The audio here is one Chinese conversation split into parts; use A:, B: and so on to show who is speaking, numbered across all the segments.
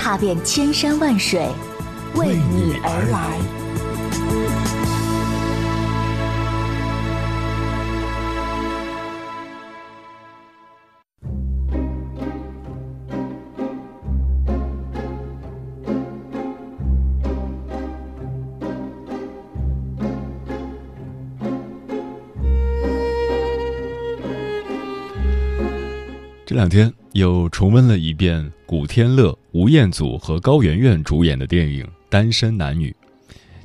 A: 踏遍千山万水，为你而来。
B: 这两天又重温了一遍古天乐、吴彦祖和高圆圆主演的电影《单身男女》，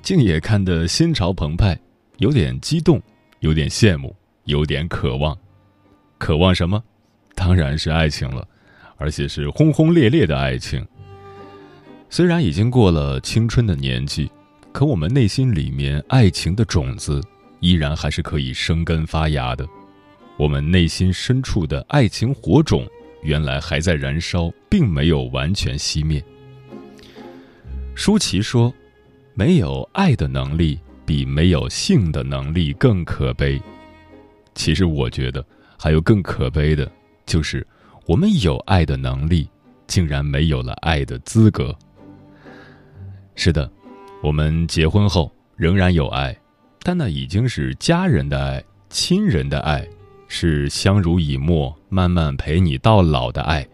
B: 竟也看得心潮澎湃，有点激动，有点羡慕，有点渴望。渴望什么？当然是爱情了，而且是轰轰烈烈的爱情。虽然已经过了青春的年纪，可我们内心里面爱情的种子依然还是可以生根发芽的。我们内心深处的爱情火种，原来还在燃烧，并没有完全熄灭。舒淇说：“没有爱的能力，比没有性的能力更可悲。”其实，我觉得还有更可悲的，就是我们有爱的能力，竟然没有了爱的资格。是的，我们结婚后仍然有爱，但那已经是家人的爱、亲人的爱。是相濡以沫、慢慢陪你到老的爱，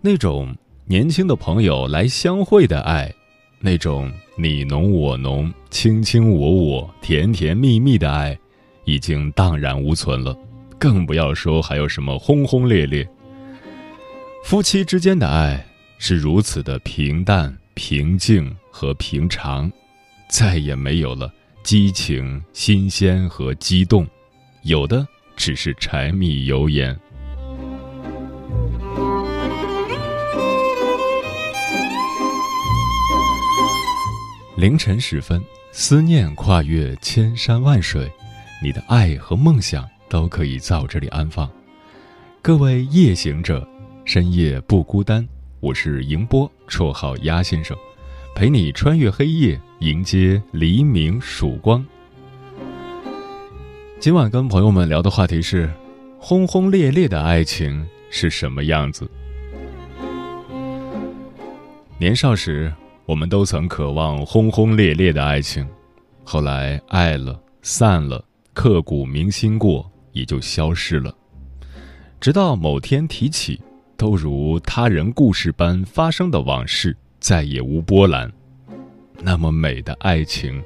B: 那种年轻的朋友来相会的爱，那种你侬我侬、卿卿我我、甜甜蜜蜜的爱，已经荡然无存了。更不要说还有什么轰轰烈烈。夫妻之间的爱是如此的平淡、平静和平常，再也没有了激情、新鲜和激动，有的。只是柴米油盐。凌晨时分，思念跨越千山万水，你的爱和梦想都可以在我这里安放。各位夜行者，深夜不孤单。我是迎波，绰号鸭先生，陪你穿越黑夜，迎接黎明曙光。今晚跟朋友们聊的话题是：轰轰烈烈的爱情是什么样子？年少时，我们都曾渴望轰轰烈烈的爱情，后来爱了散了，刻骨铭心过，也就消失了。直到某天提起，都如他人故事般发生的往事，再也无波澜。那么美的爱情。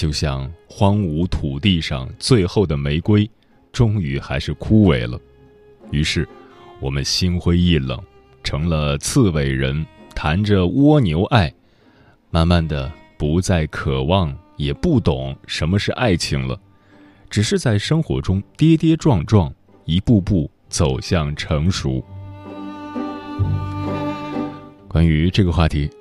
B: 就像荒芜土地上最后的玫瑰，终于还是枯萎了。于是，我们心灰意冷，成了刺猬人，谈着蜗牛爱，慢慢的不再渴望，也不懂什么是爱情了，只是在生活中跌跌撞撞，一步步走向成熟。关于这个话题。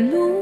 B: 路。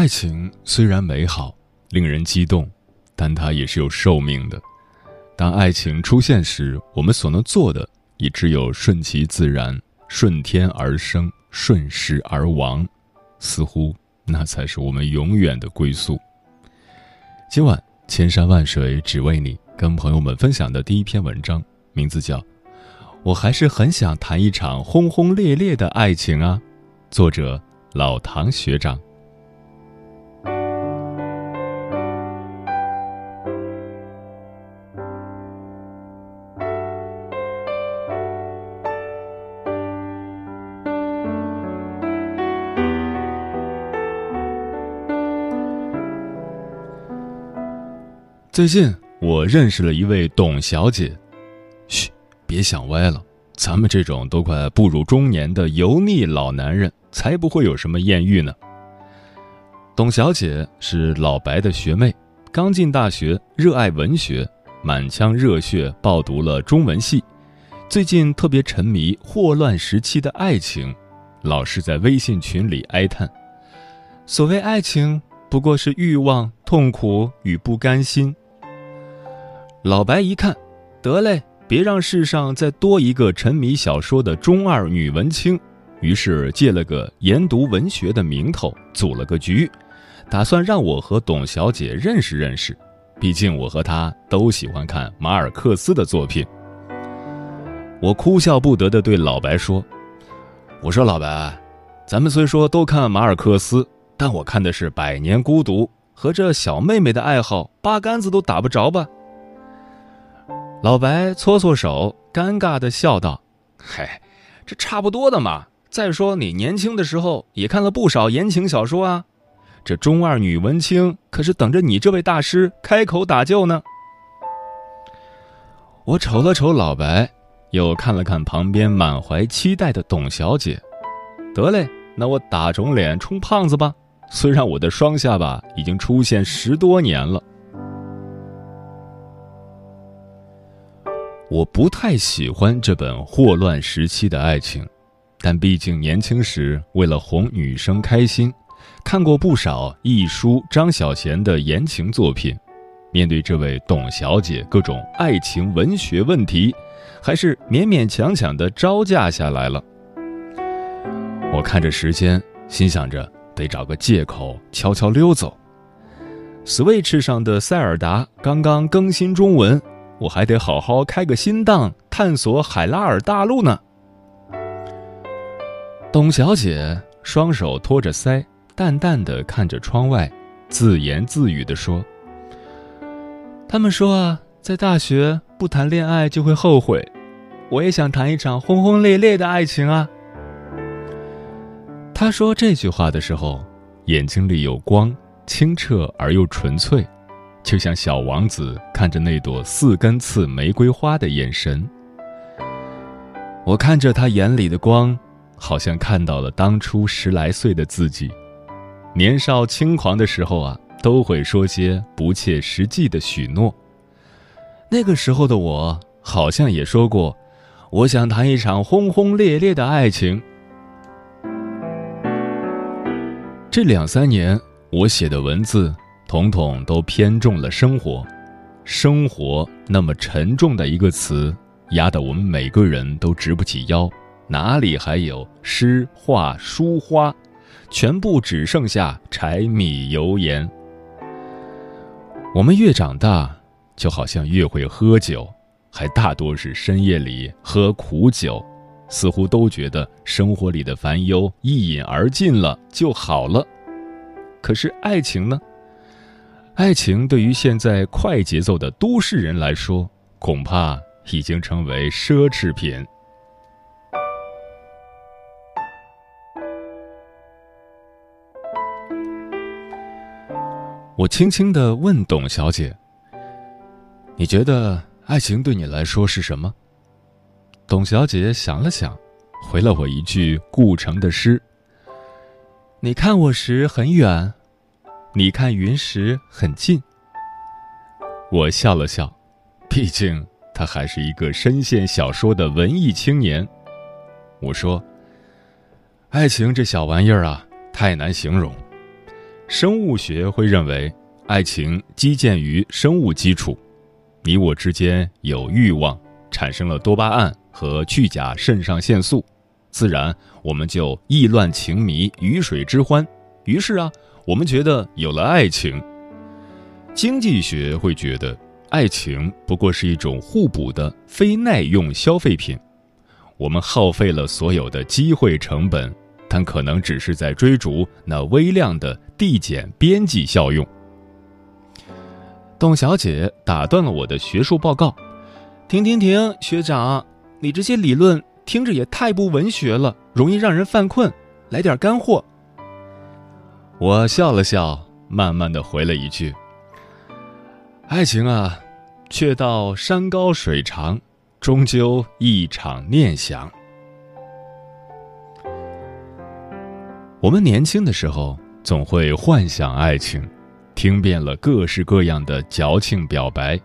B: 爱情虽然美好，令人激动，但它也是有寿命的。当爱情出现时，我们所能做的也只有顺其自然，顺天而生，顺势而亡，似乎那才是我们永远的归宿。今晚千山万水只为你，跟朋友们分享的第一篇文章，名字叫《我还是很想谈一场轰轰烈烈的爱情啊》，作者老唐学长。最近我认识了一位董小姐，嘘，别想歪了，咱们这种都快步入中年的油腻老男人，才不会有什么艳遇呢。董小姐是老白的学妹，刚进大学，热爱文学，满腔热血报读了中文系，最近特别沉迷霍乱时期的爱情，老是在微信群里哀叹：所谓爱情，不过是欲望、痛苦与不甘心。老白一看，得嘞，别让世上再多一个沉迷小说的中二女文青。于是借了个研读文学的名头，组了个局，打算让我和董小姐认识认识。毕竟我和她都喜欢看马尔克斯的作品。我哭笑不得地对老白说：“我说老白，咱们虽说都看马尔克斯，但我看的是《百年孤独》，和这小妹妹的爱好八竿子都打不着吧？”老白搓搓手，尴尬的笑道：“嘿，这差不多的嘛。再说你年轻的时候也看了不少言情小说啊，这中二女文青可是等着你这位大师开口打救呢。”我瞅了瞅老白，又看了看旁边满怀期待的董小姐，得嘞，那我打肿脸充胖子吧。虽然我的双下巴已经出现十多年了。我不太喜欢这本霍乱时期的爱情，但毕竟年轻时为了哄女生开心，看过不少一书张小娴的言情作品。面对这位董小姐各种爱情文学问题，还是勉勉强强的招架下来了。我看着时间，心想着得找个借口悄悄溜走。Switch 上的塞尔达刚刚更新中文。我还得好好开个新档，探索海拉尔大陆呢。董小姐双手托着腮，淡淡的看着窗外，自言自语的说：“他们说啊，在大学不谈恋爱就会后悔，我也想谈一场轰轰烈烈的爱情啊。”她说这句话的时候，眼睛里有光，清澈而又纯粹。就像小王子看着那朵四根刺玫瑰花的眼神，我看着他眼里的光，好像看到了当初十来岁的自己。年少轻狂的时候啊，都会说些不切实际的许诺。那个时候的我，好像也说过，我想谈一场轰轰烈烈的爱情。这两三年，我写的文字。统统都偏重了生活。生活那么沉重的一个词，压得我们每个人都直不起腰，哪里还有诗画书花？全部只剩下柴米油盐。我们越长大，就好像越会喝酒，还大多是深夜里喝苦酒，似乎都觉得生活里的烦忧一饮而尽了就好了。可是爱情呢？爱情对于现在快节奏的都市人来说，恐怕已经成为奢侈品。我轻轻的问董小姐：“你觉得爱情对你来说是什么？”董小姐想了想，回了我一句顾城的诗：“你看我时很远，你看云时很近。”我笑了笑，毕竟他还是一个深陷小说的文艺青年。我说：“爱情这小玩意儿啊，太难形容。”生物学会认为，爱情基建于生物基础。你我之间有欲望，产生了多巴胺和去甲肾上腺素，自然我们就意乱情迷、鱼水之欢。于是啊，我们觉得有了爱情。经济学会觉得，爱情不过是一种互补的非耐用消费品。我们耗费了所有的机会成本。但可能只是在追逐那微量的递减边际效用。董小姐打断了我的学术报告：“停停停，学长，你这些理论听着也太不文学了，容易让人犯困。来点干货。”我笑了笑，慢慢的回了一句：“爱情啊，却道山高水长，终究一场念想。”我们年轻的时候总会幻想爱情，听遍了各式各样的矫情表白，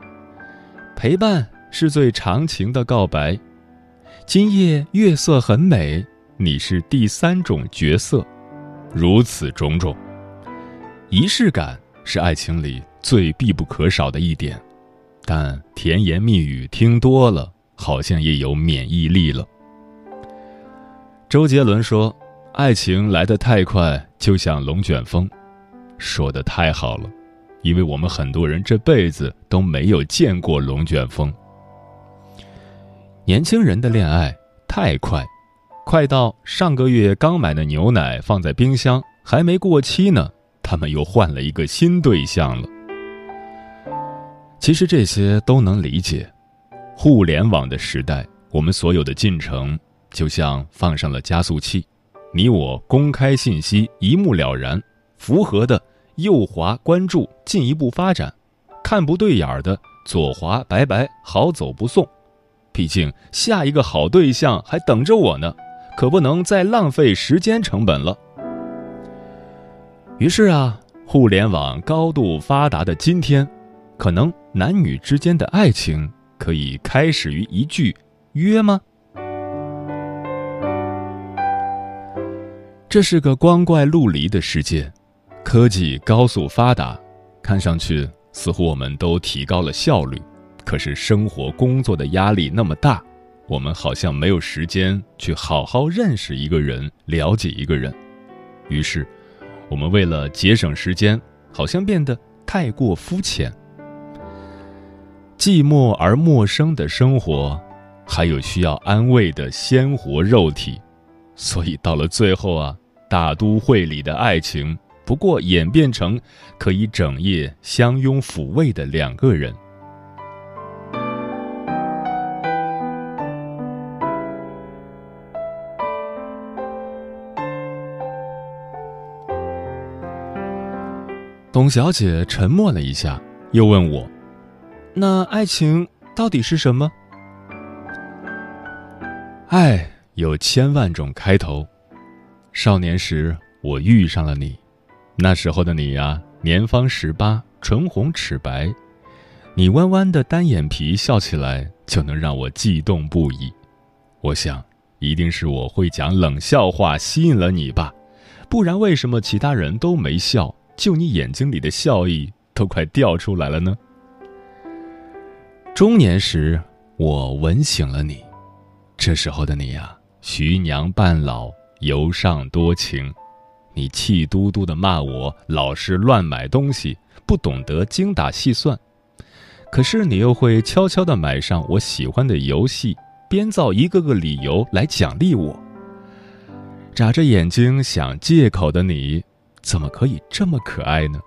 B: 陪伴是最长情的告白。今夜月色很美，你是第三种角色，如此种种，仪式感是爱情里最必不可少的一点，但甜言蜜语听多了，好像也有免疫力了。周杰伦说。爱情来得太快，就像龙卷风，说的太好了，因为我们很多人这辈子都没有见过龙卷风。年轻人的恋爱太快，快到上个月刚买的牛奶放在冰箱还没过期呢，他们又换了一个新对象了。其实这些都能理解，互联网的时代，我们所有的进程就像放上了加速器。你我公开信息一目了然，符合的右滑关注进一步发展，看不对眼儿的左滑拜拜好走不送。毕竟下一个好对象还等着我呢，可不能再浪费时间成本了。于是啊，互联网高度发达的今天，可能男女之间的爱情可以开始于一句约吗？这是个光怪陆离的世界，科技高速发达，看上去似乎我们都提高了效率，可是生活工作的压力那么大，我们好像没有时间去好好认识一个人，了解一个人。于是，我们为了节省时间，好像变得太过肤浅。寂寞而陌生的生活，还有需要安慰的鲜活肉体，所以到了最后啊。大都会里的爱情，不过演变成可以整夜相拥抚慰的两个人。董小姐沉默了一下，又问我：“那爱情到底是什么？”爱有千万种开头。少年时，我遇上了你。那时候的你呀，年方十八，唇红齿白，你弯弯的单眼皮笑起来就能让我悸动不已。我想，一定是我会讲冷笑话吸引了你吧，不然为什么其他人都没笑，就你眼睛里的笑意都快掉出来了呢？中年时，我吻醒了你，这时候的你呀，徐娘半老，尤尚多情。你气嘟嘟的骂我老是乱买东西，不懂得精打细算。可是你又会悄悄的买上我喜欢的游戏，编造一个个理由来奖励我。眨着眼睛想借口的你，怎么可以这么可爱呢？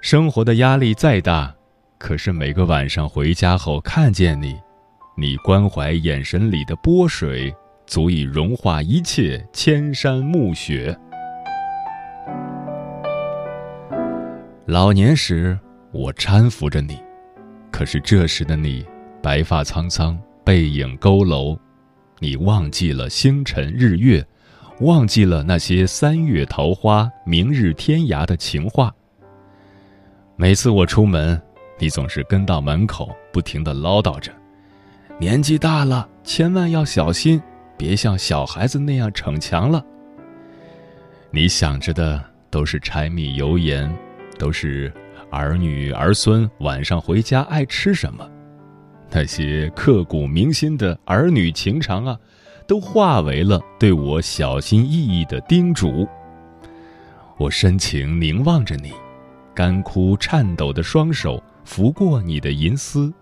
B: 生活的压力再大，可是每个晚上回家后看见你，你关怀眼神里的波水，足以融化一切千山暮雪。老年时，我搀扶着你。可是这时的你，白发苍苍，背影佝偻，你忘记了星辰日月，忘记了那些三月桃花、明日天涯的情话。每次我出门，你总是跟到门口，不停的唠叨着：“年纪大了，千万要小心，别像小孩子那样逞强了。”你想着的都是柴米油盐，都是。儿女儿孙晚上回家爱吃什么？那些刻骨铭心的儿女情长啊，都化为了对我小心翼翼的叮嘱。我深情凝望着你，干枯颤抖的双手拂过你的银丝，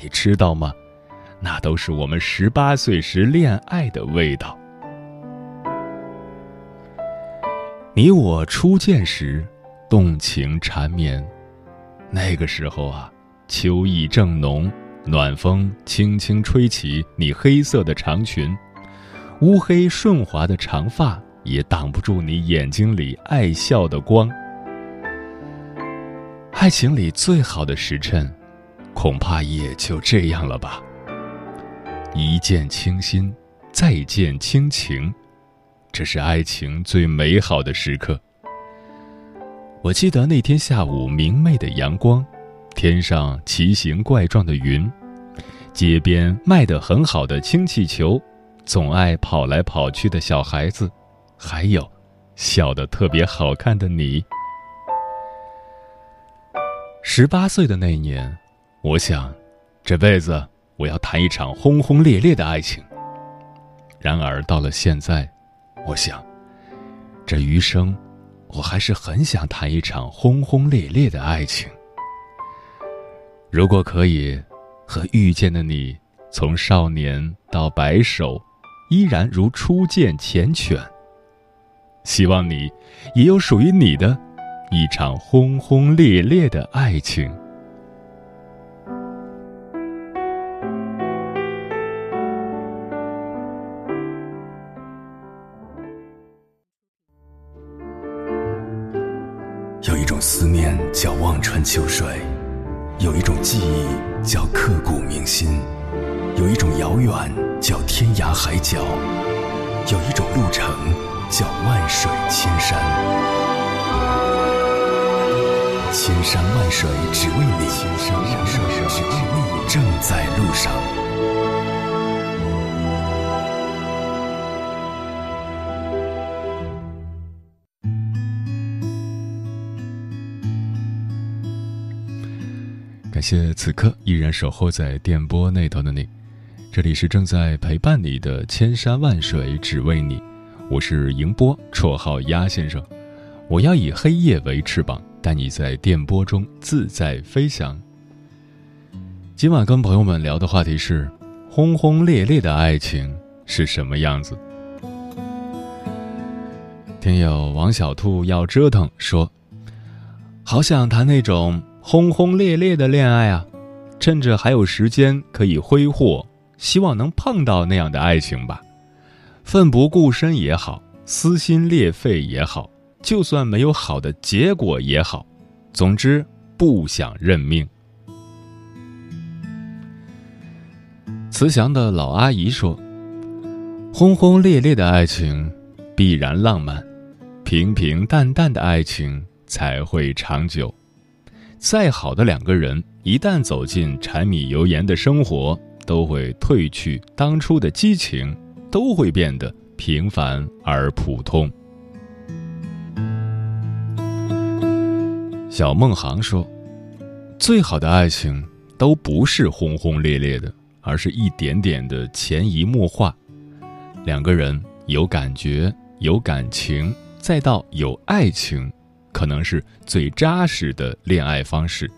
B: 你知道吗？那都是我们十八岁时恋爱的味道。你我初见时。动情缠绵，那个时候啊，秋意正浓，暖风轻轻吹起你黑色的长裙，乌黑顺滑的长发也挡不住你眼睛里爱笑的光。爱情里最好的时辰，恐怕也就这样了吧。一见倾心，再见倾情，这是爱情最美好的时刻。我记得那天下午明媚的阳光，天上奇形怪状的云，街边卖得很好的氢气球，总爱跑来跑去的小孩子，还有笑得特别好看的你。十八岁的那年，我想，这辈子我要谈一场轰轰烈烈的爱情。然而到了现在，我想，这余生。我还是很想谈一场轰轰烈烈的爱情。如果可以，和遇见的你从少年到白首，依然如初见缱绻。希望你也有属于你的，一场轰轰烈烈的爱情。
C: 有一种思念叫望穿秋水，有一种记忆叫刻骨铭心，有一种遥远叫天涯海角，有一种路程叫万水千山。千山万水只为你，千山万水只为你，正在路上。
B: 感谢此刻依然守候在电波那头的你，这里是正在陪伴你的千山万水只为你，我是迎波，绰号鸭先生。我要以黑夜为翅膀，带你在电波中自在飞翔。今晚跟朋友们聊的话题是：轰轰烈烈的爱情是什么样子？听友王小兔要折腾说，好想谈那种。轰轰烈烈的恋爱啊，趁着还有时间可以挥霍，希望能碰到那样的爱情吧。奋不顾身也好，撕心裂肺也好，就算没有好的结果也好，总之不想认命。慈祥的老阿姨说：“轰轰烈烈的爱情必然浪漫，平平淡淡的爱情才会长久。”再好的两个人，一旦走进柴米油盐的生活，都会褪去当初的激情，都会变得平凡而普通。小孟航说：“最好的爱情都不是轰轰烈烈的，而是一点点的潜移默化。两个人有感觉、有感情，再到有爱情，可能是最扎实的恋爱方式。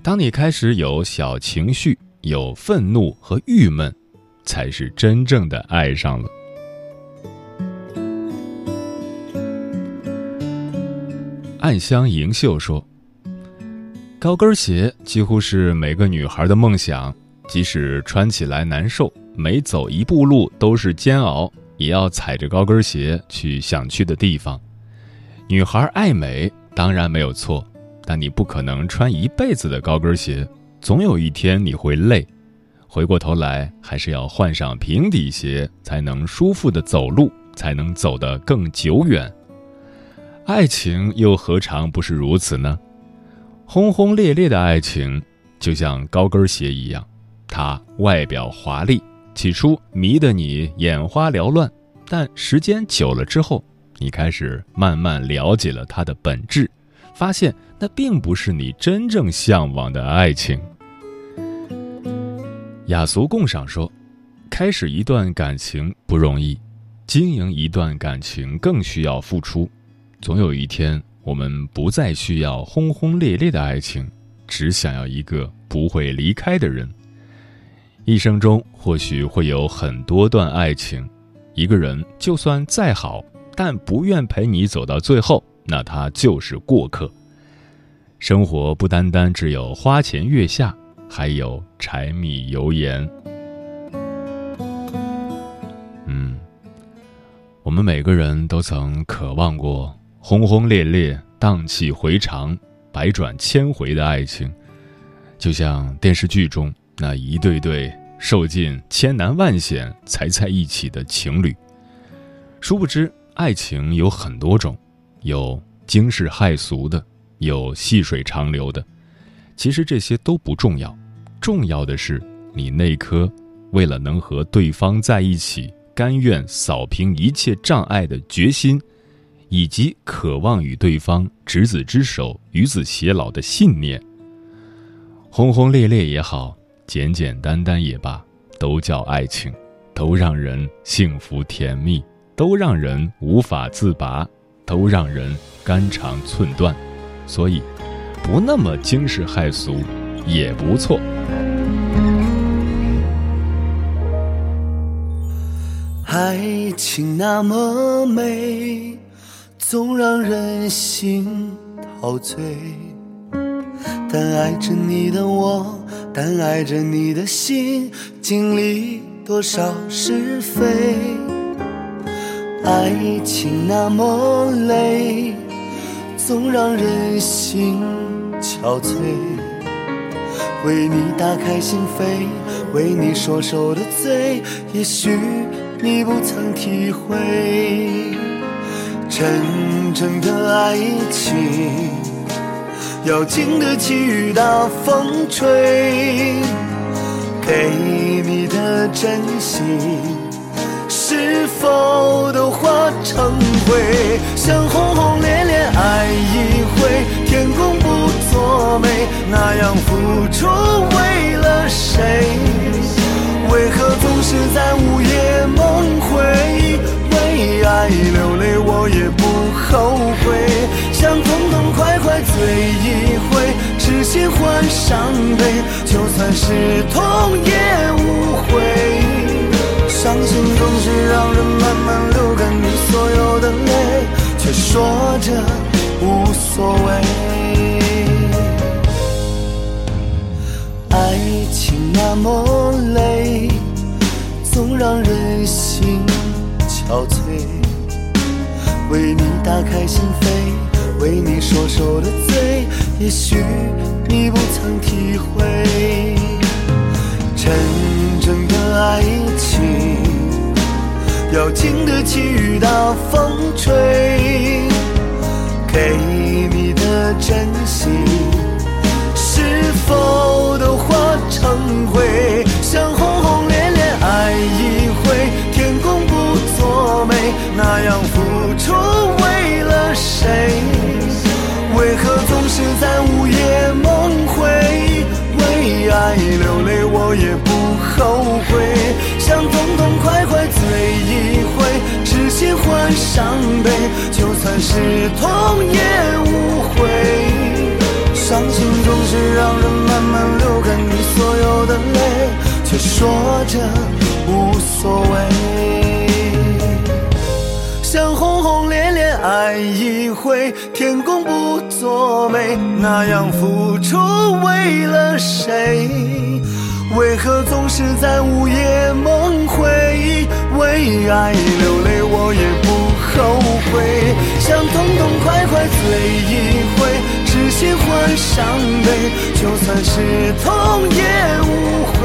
B: 当你开始有小情绪、有愤怒和郁闷，才是真正的爱上了。”暗香盈袖说：“高跟鞋几乎是每个女孩的梦想，即使穿起来难受，每走一步路都是煎熬，也要踩着高跟鞋去想去的地方。女孩爱美当然没有错，但你不可能穿一辈子的高跟鞋，总有一天你会累，回过头来还是要换上平底鞋，才能舒服的走路，才能走得更久远。”爱情又何尝不是如此呢？轰轰烈烈的爱情就像高跟鞋一样，它外表华丽，起初迷得你眼花缭乱，但时间久了之后，你开始慢慢了解了它的本质，发现那并不是你真正向往的爱情。雅俗共赏说，开始一段感情不容易，经营一段感情更需要付出。总有一天，我们不再需要轰轰烈烈的爱情，只想要一个不会离开的人。一生中或许会有很多段爱情，一个人就算再好，但不愿陪你走到最后，那他就是过客。生活不单单只有花前月下，还有柴米油盐。嗯，我们每个人都曾渴望过。轰轰烈烈、荡气回肠、百转千回的爱情，就像电视剧中那一对对受尽千难万险才在一起的情侣。殊不知，爱情有很多种，有惊世骇俗的，有细水长流的。其实这些都不重要，重要的是你那颗为了能和对方在一起，甘愿扫平一切障碍的决心。以及渴望与对方执子之手、与子偕老的信念。轰轰烈烈也好，简简单单也罢，都叫爱情，都让人幸福甜蜜，都让人无法自拔，都让人肝肠寸断。所以，不那么惊世骇俗，也不错。
D: 爱情那么美。总让人心陶醉，但爱着你的我，但爱着你的心，经历多少是非。爱情那么累，总让人心憔悴。为你打开心扉，为你说受的罪，也许你不曾体会。真正的爱情要经得起雨打风吹，给你的真心是否都化成灰？想轰轰作美，那样付出为了谁？为何总是在午夜梦回？为爱流泪，我也不后悔。想痛痛快快醉一回，痴心换伤悲，就算是痛也无悔。伤心总是让人慢慢流干你所有的泪，却说着无所谓。爱情那么累，总让人心。憔悴，为你打开心扉，为你说受的罪，也许你不曾体会。真正的爱情要经得起雨打风吹，给你的真心伤悲，就算是痛也无悔。伤心总是让人慢慢流干你所有的泪，却说着无所谓。想轰轰烈烈爱一回，天公不作美，那样付出为了谁？为何总是在午夜梦回？为爱流泪，我也不后悔。想痛痛快快醉一回，知心换伤悲，就算是痛也无悔。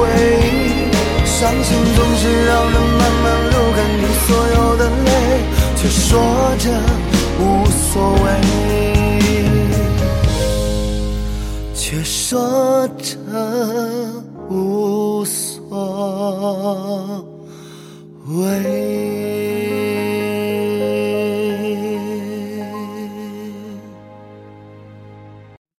D: 伤心总是让人慢慢流干你所有的泪，却说着无所谓，却说着。无所谓。